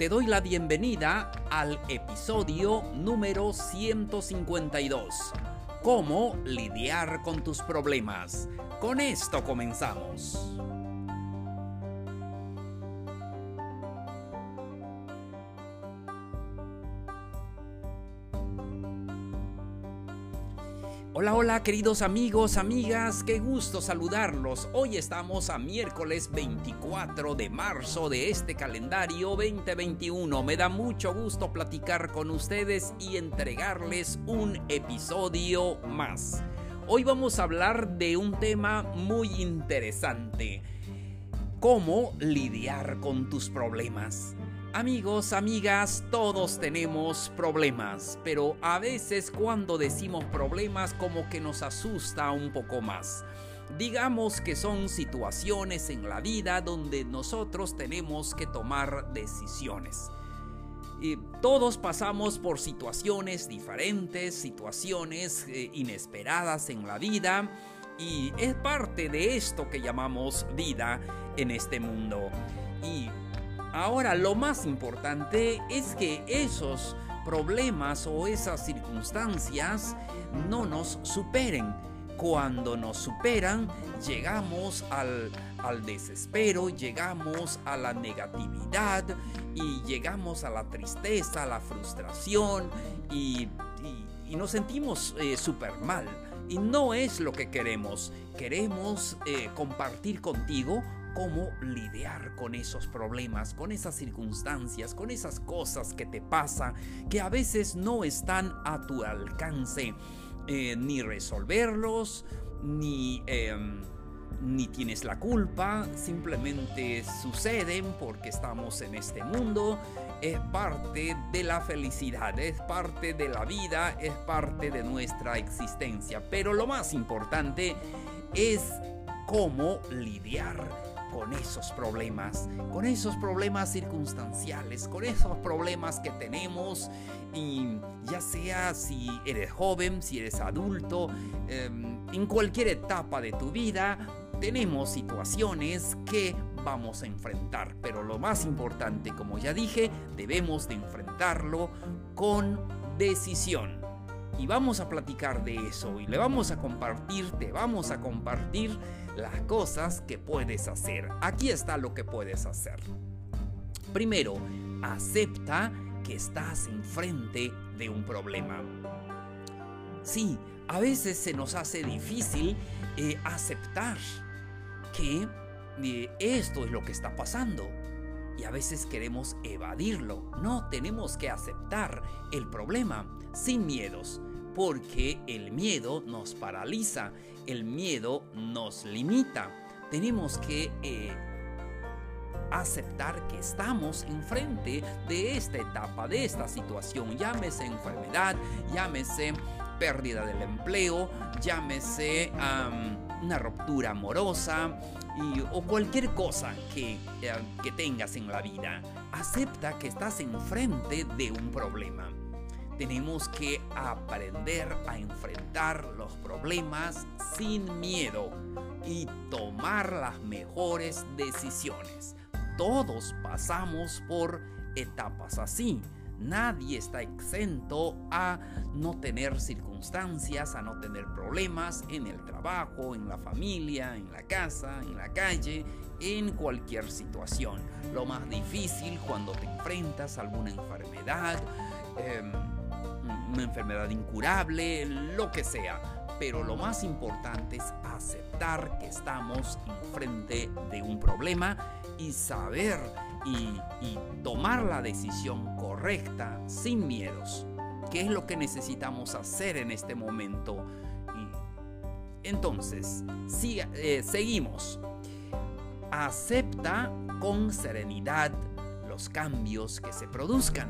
Te doy la bienvenida al episodio número 152. ¿Cómo lidiar con tus problemas? Con esto comenzamos. Hola, hola queridos amigos, amigas, qué gusto saludarlos. Hoy estamos a miércoles 24 de marzo de este calendario 2021. Me da mucho gusto platicar con ustedes y entregarles un episodio más. Hoy vamos a hablar de un tema muy interesante. ¿Cómo lidiar con tus problemas? Amigos, amigas, todos tenemos problemas, pero a veces cuando decimos problemas como que nos asusta un poco más. Digamos que son situaciones en la vida donde nosotros tenemos que tomar decisiones. Y todos pasamos por situaciones diferentes, situaciones eh, inesperadas en la vida y es parte de esto que llamamos vida en este mundo. Y Ahora, lo más importante es que esos problemas o esas circunstancias no nos superen. Cuando nos superan, llegamos al, desespero, llegamos a la negatividad y llegamos a la tristeza, a la frustración y, nos sentimos eh, súper mal. Y no es lo que queremos. Queremos eh, compartir contigo cómo lidiar con esos problemas, con esas circunstancias, con esas cosas que te pasan, que a veces no están a tu alcance, eh, ni resolverlos, ni... Em, ni tienes la culpa, simplemente suceden porque estamos en este mundo, es parte de la felicidad, es parte de la vida, es parte de nuestra existencia. Pero lo más importante es cómo lidiar con esos problemas, con esos problemas circunstanciales, con esos problemas que tenemos y ya sea si eres joven, si eres adulto, em, en cualquier etapa de tu vida, tenemos situaciones que vamos a enfrentar, pero lo más importante, como ya dije, debemos de enfrentarlo con decisión. Y vamos a platicar de eso y le vamos a compartir, te vamos a compartir las cosas que puedes hacer. Aquí está lo que puedes hacer. Primero, acepta que estás enfrente de un problema. Sí, a veces se nos hace difícil eh, aceptar que eh, esto es lo que está pasando. Y a veces queremos evadirlo. No, tenemos que aceptar el problema sin miedos porque el miedo nos paraliza, el miedo nos limita. Tenemos que eh, aceptar que estamos enfrente de esta etapa, de esta situación, llámese enfermedad, llámese pérdida del empleo, llámese una ruptura amorosa o cualquier cosa eh, que tengas en la vida. Acepta que estás enfrente de un problema tenemos que aprender a enfrentar los problemas sin miedo y tomar las mejores decisiones. Todos pasamos por etapas así. Nadie está exento a no tener circunstancias, a no tener problemas en el trabajo, en la familia, en la casa, en la calle, en cualquier situación. Lo más difícil cuando te enfrentas a alguna enfermedad, em, una enfermedad incurable, lo que sea. Pero lo más importante es aceptar que estamos enfrente de un problema y saber y, tomar la decisión correcta sin miedos. ¿Qué es lo que necesitamos hacer en este momento? entonces, eh, seguimos. Acepta con serenidad los cambios que se produzcan.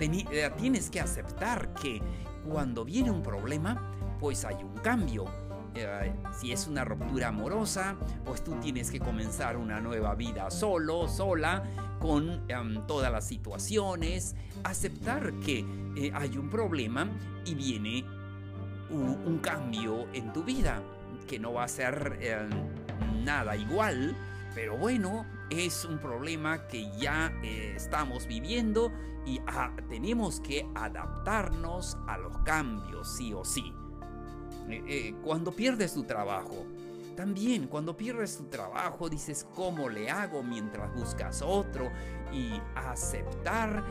Eh, tienes que aceptar que cuando viene un problema, pues hay un cambio. Eh, si es una ruptura amorosa, pues tú tienes que comenzar una nueva vida solo, sola, con em, todas las situaciones, aceptar que eh, hay un problema y viene un, cambio en tu vida, que no va a ser em, nada igual, pero bueno, es un problema que ya eh, estamos viviendo y ah, tenemos que adaptarnos a los cambios, sí o sí. Eh, eh, cuando pierdes tu trabajo, también cuando pierdes tu trabajo dices cómo le hago mientras buscas otro y aceptar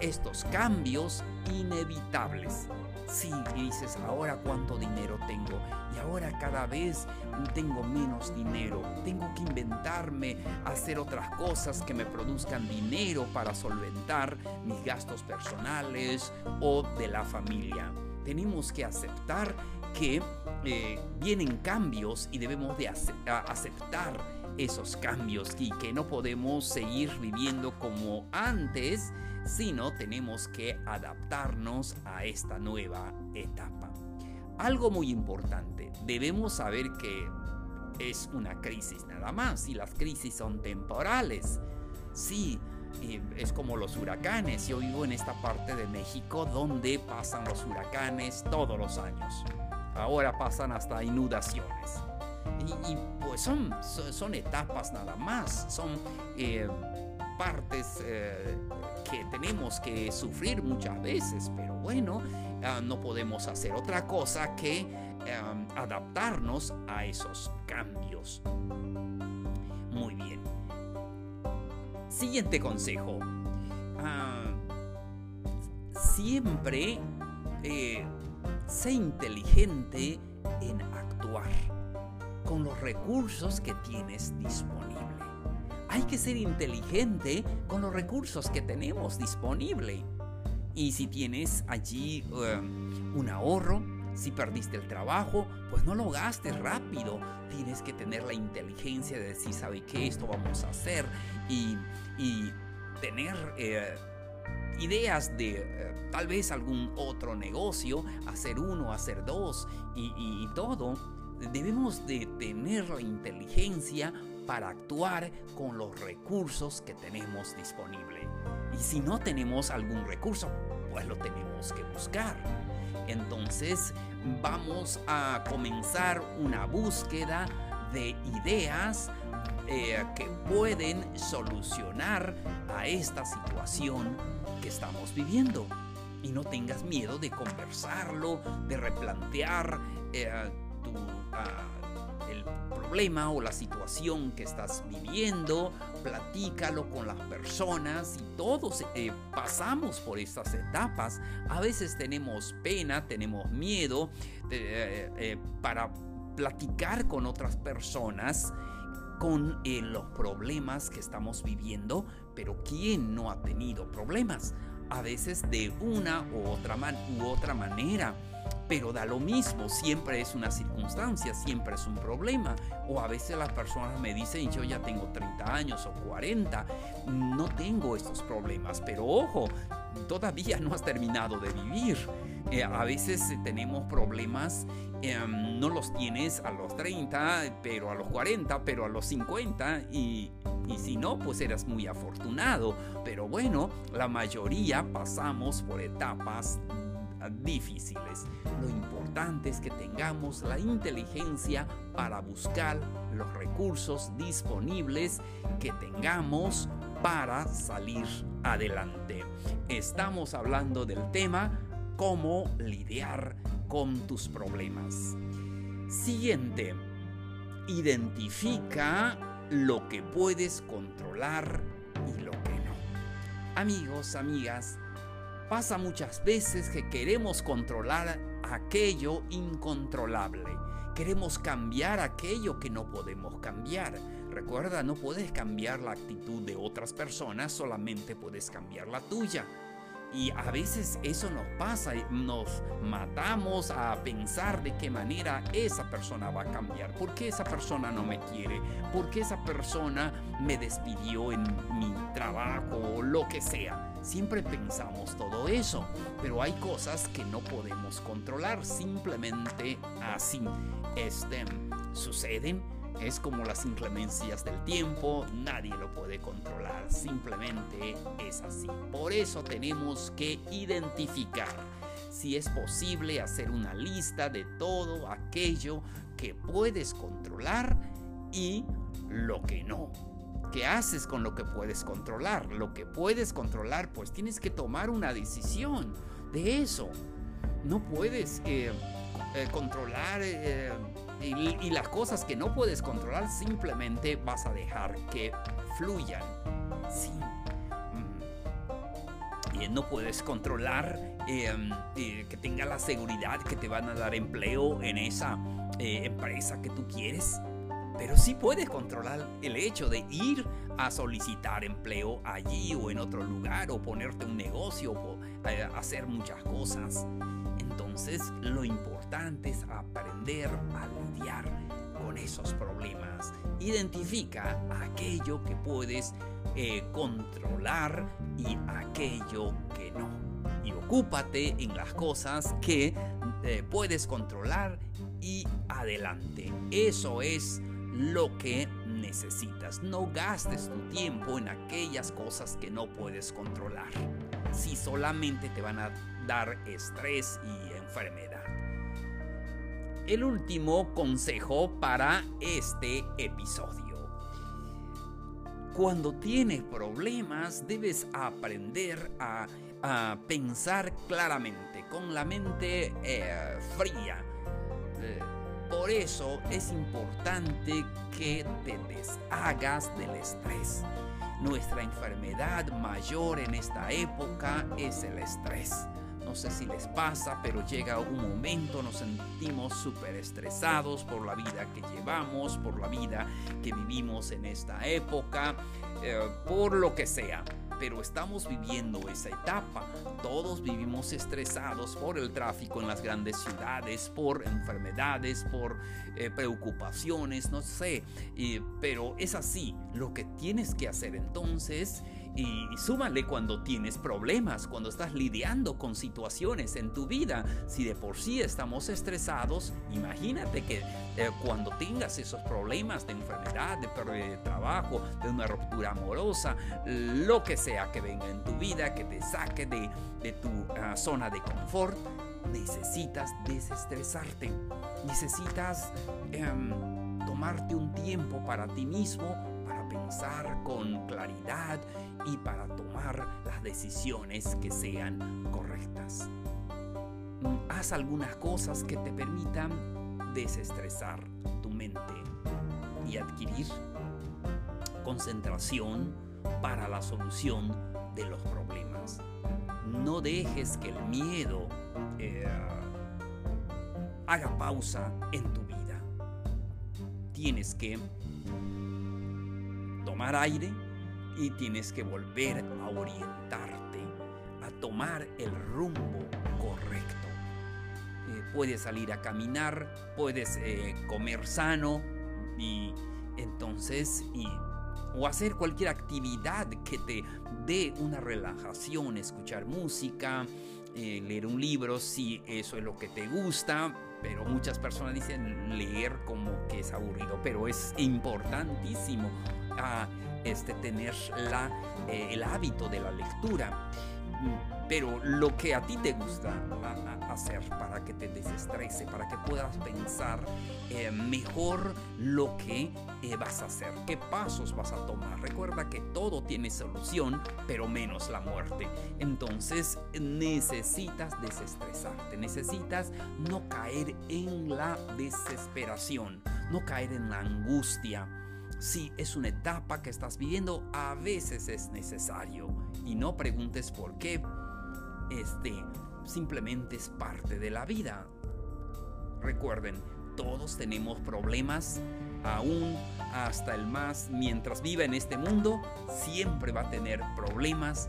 estos cambios inevitables. Sí, dices, ahora cuánto dinero tengo y ahora cada vez tengo menos dinero. Tengo que inventarme, hacer otras cosas que me produzcan dinero para solventar mis gastos personales o de la familia. Tenemos que aceptar que eh, vienen cambios y debemos de aceptar esos cambios y que no podemos seguir viviendo como antes sino tenemos que adaptarnos a esta nueva etapa. Algo muy importante, debemos saber que es una crisis nada más y las crisis son temporales. Sí, es como los huracanes. Yo vivo en esta parte de México donde pasan los huracanes todos los años. Ahora pasan hasta inundaciones. Y, pues son, son, etapas nada más. Son eh, partes eh, que tenemos que sufrir muchas veces, pero bueno, ah, no podemos hacer otra cosa que adaptarnos a esos cambios. Muy bien. Siguiente consejo. Ah, siempre eh, sé inteligente en actuar con los recursos que tienes disponibles hay que ser inteligente con los recursos que tenemos disponible. Y si tienes allí um, un ahorro, si perdiste el trabajo, pues no lo gastes rápido. Tienes que tener la inteligencia de decir, ¿sabe qué? Esto vamos a hacer. Y, tener eh, ideas de eh, tal vez algún otro negocio, hacer uno, hacer dos y todo. Debemos de tener la inteligencia para actuar con los recursos que tenemos disponible. Y si no tenemos algún recurso, pues lo tenemos que buscar. Entonces vamos a comenzar una búsqueda de ideas eh, que pueden solucionar a esta situación que estamos viviendo. Y no tengas miedo de conversarlo, de replantear eh, el problema o la situación que estás viviendo, platícalo con las personas y todos eh, pasamos por estas etapas. A veces tenemos pena, tenemos miedo eh, eh, para platicar con otras personas con los problemas que estamos viviendo, pero ¿quién no ha tenido problemas? A veces de una u otra, u otra manera pero da lo mismo, siempre es una circunstancia, siempre es un problema. O a veces las personas me dicen, yo ya tengo 30 años o 40, no tengo estos problemas, pero ojo, todavía no has terminado de vivir. Eh, a veces tenemos problemas, em, no los tienes a los 30, pero a los 40, pero a los 50 y, y si no, pues eras muy afortunado. Pero bueno, la mayoría pasamos por etapas difíciles. Lo importante es que tengamos la inteligencia para buscar los recursos disponibles que tengamos para salir adelante. Estamos hablando del tema cómo lidiar con tus problemas. Siguiente, identifica lo que puedes controlar y lo que no. Amigos, amigas, Pasa muchas veces que queremos controlar aquello incontrolable. Queremos cambiar aquello que no podemos cambiar. Recuerda, no puedes cambiar la actitud de otras personas, solamente puedes cambiar la tuya. Y a veces eso nos pasa, nos matamos a pensar de qué manera esa persona va a cambiar, por qué esa persona no me quiere, por qué esa persona me despidió en mi trabajo o lo que sea. Siempre pensamos todo eso, pero hay cosas que no podemos controlar, simplemente así este, suceden es como las inclemencias del tiempo, nadie lo puede controlar, simplemente es así. Por eso tenemos que identificar si es posible hacer una lista de todo aquello que puedes controlar y lo que no. ¿Qué haces con lo que puedes controlar? Lo que puedes controlar, pues tienes que tomar una decisión de eso. No puedes eh, eh, controlar eh, y, las cosas que no puedes controlar simplemente vas a dejar que fluyan. Sí. Y no puedes controlar que tenga la seguridad que te van a dar empleo en esa empresa que tú quieres. Pero sí puedes controlar el hecho de ir a solicitar empleo allí o en otro lugar o ponerte un negocio o eh, hacer muchas cosas. Entonces lo importante es aprender a lidiar con esos problemas. Identifica aquello que puedes eh, controlar y aquello que no. Y ocúpate en las cosas que eh, puedes controlar y adelante. Eso es lo que necesitas. No gastes tu tiempo en aquellas cosas que no puedes controlar. Si solamente te van a dar estrés y enfermedad. El último consejo para este episodio. Cuando tienes problemas debes aprender a, pensar claramente, con la mente eh, fría. Eh, por eso es importante que te deshagas del estrés. Nuestra enfermedad mayor en esta época es el estrés. No sé si les pasa, pero llega un momento, nos sentimos súper estresados por la vida que llevamos, por la vida que vivimos en esta época, eh, por lo que sea pero estamos viviendo esa etapa. Todos vivimos estresados por el tráfico en las grandes ciudades, por enfermedades, por eh, preocupaciones, no sé. pero es así. Lo que tienes que hacer entonces y, súmale cuando tienes problemas, cuando estás lidiando con situaciones en tu vida. Si de por sí estamos estresados, imagínate que eh, cuando tengas esos problemas de enfermedad, de pérdida de trabajo, de una ruptura amorosa, lo que sea que venga en tu vida, que te saque de, tu ah, zona de confort, necesitas desestresarte. Necesitas em, tomarte un tiempo para ti mismo pensar con claridad y para tomar las decisiones que sean correctas. Haz algunas cosas que te permitan desestresar tu mente y adquirir concentración para la solución de los problemas. No dejes que el miedo eh, haga pausa en tu vida. Tienes que tomar aire y tienes que volver a orientarte, a tomar el rumbo correcto. Eh, puedes salir a caminar, puedes eh, comer sano y entonces o hacer cualquier actividad que te dé una relajación, escuchar música, eh, leer un libro si eso es lo que te gusta, pero muchas personas dicen leer como que es aburrido, pero es importantísimo a este, tener la, eh, el hábito de la lectura. Pero lo que a ti te gusta hacer para que te desestrese, para que puedas pensar eh, mejor lo que eh, vas a hacer, qué pasos vas a tomar. Recuerda que todo tiene solución, pero menos la muerte. Entonces necesitas desestresarte, necesitas no caer en la desesperación, no caer en la angustia si es una etapa que estás viviendo, a veces es necesario. Y no preguntes por qué. Este simplemente es parte de la vida. Recuerden, todos tenemos problemas, aún hasta el más, mientras viva en este mundo, siempre va a tener problemas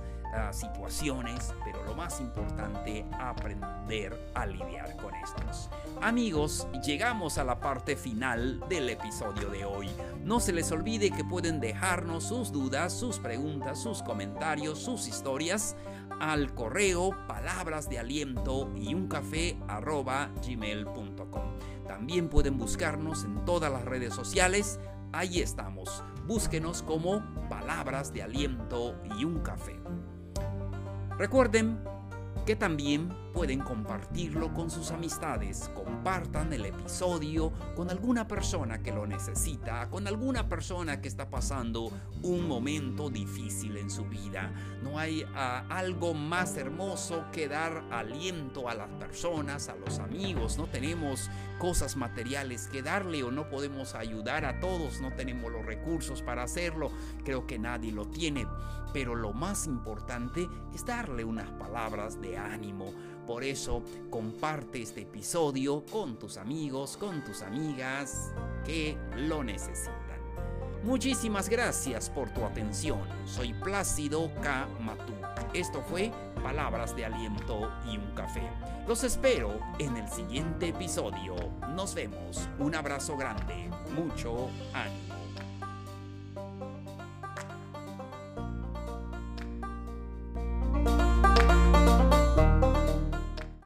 situaciones, pero lo más importante, aprender a lidiar con estos. Amigos, llegamos a la parte final del episodio de hoy. No se les olvide que pueden dejarnos sus dudas, sus preguntas, sus comentarios, sus historias al correo palabras de aliento y un café gmail.com. También pueden buscarnos en todas las redes sociales. Ahí estamos. Búsquenos como palabras de aliento y un café. Recuerden que también pueden compartirlo con sus amistades. Compartan el episodio con alguna persona que lo necesita, con alguna persona que está pasando un momento difícil en su vida. No hay ah, algo más hermoso que dar aliento a las personas, a los amigos. No tenemos cosas materiales que darle o no podemos ayudar a todos, no tenemos los recursos para hacerlo. Creo que nadie lo tiene. Pero lo más importante es darle unas palabras de ánimo por eso comparte este episodio con tus amigos, con tus amigas que lo necesitan. Muchísimas gracias por tu atención. Soy Plácido K. Matuk. Esto fue Palabras de Aliento y un Café. Los espero en el siguiente episodio. Nos vemos. Un abrazo grande. Mucho ánimo.